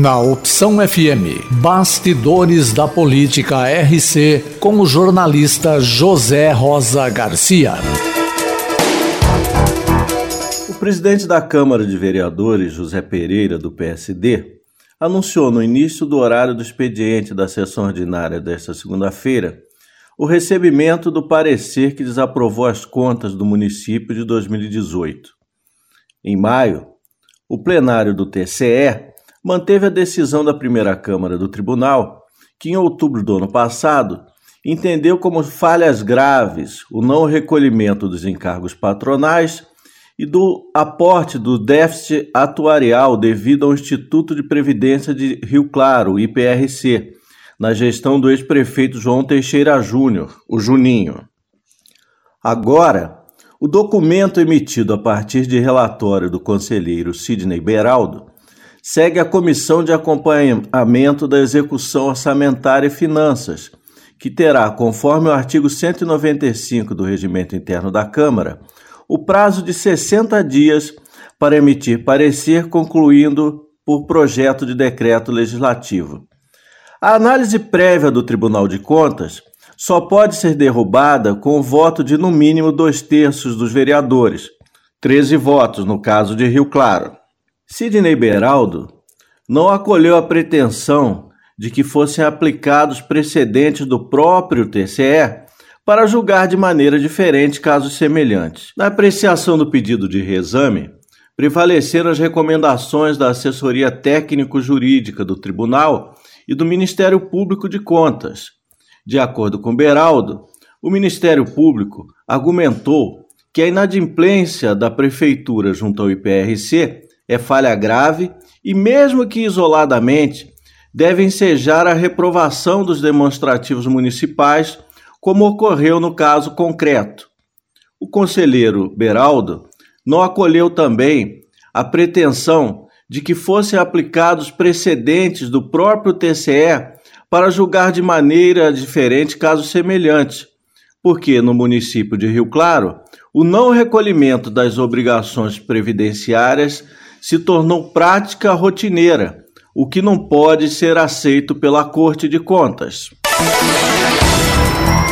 Na Opção FM, Bastidores da Política RC, com o jornalista José Rosa Garcia. O presidente da Câmara de Vereadores, José Pereira, do PSD, anunciou no início do horário do expediente da sessão ordinária desta segunda-feira o recebimento do parecer que desaprovou as contas do município de 2018. Em maio, o plenário do TCE manteve a decisão da primeira Câmara do Tribunal, que em outubro do ano passado entendeu como falhas graves o não recolhimento dos encargos patronais e do aporte do déficit atuarial devido ao Instituto de Previdência de Rio Claro, IPRC, na gestão do ex-prefeito João Teixeira Júnior, o Juninho. Agora, o documento emitido a partir de relatório do conselheiro Sidney Beraldo segue a Comissão de Acompanhamento da Execução Orçamentária e Finanças, que terá, conforme o artigo 195 do Regimento Interno da Câmara, o prazo de 60 dias para emitir parecer, concluindo por projeto de decreto legislativo. A análise prévia do Tribunal de Contas só pode ser derrubada com o voto de no mínimo dois terços dos vereadores, 13 votos no caso de Rio Claro. Sidney Beraldo não acolheu a pretensão de que fossem aplicados precedentes do próprio TCE para julgar de maneira diferente casos semelhantes. Na apreciação do pedido de reexame, prevaleceram as recomendações da assessoria técnico-jurídica do Tribunal e do Ministério Público de Contas. De acordo com Beraldo, o Ministério Público argumentou que a inadimplência da Prefeitura junto ao IPRC é falha grave e, mesmo que isoladamente, deve ensejar a reprovação dos demonstrativos municipais, como ocorreu no caso concreto. O conselheiro Beraldo não acolheu também a pretensão de que fossem aplicados precedentes do próprio TCE para julgar de maneira diferente casos semelhantes, porque no município de Rio Claro, o não recolhimento das obrigações previdenciárias se tornou prática rotineira, o que não pode ser aceito pela Corte de Contas.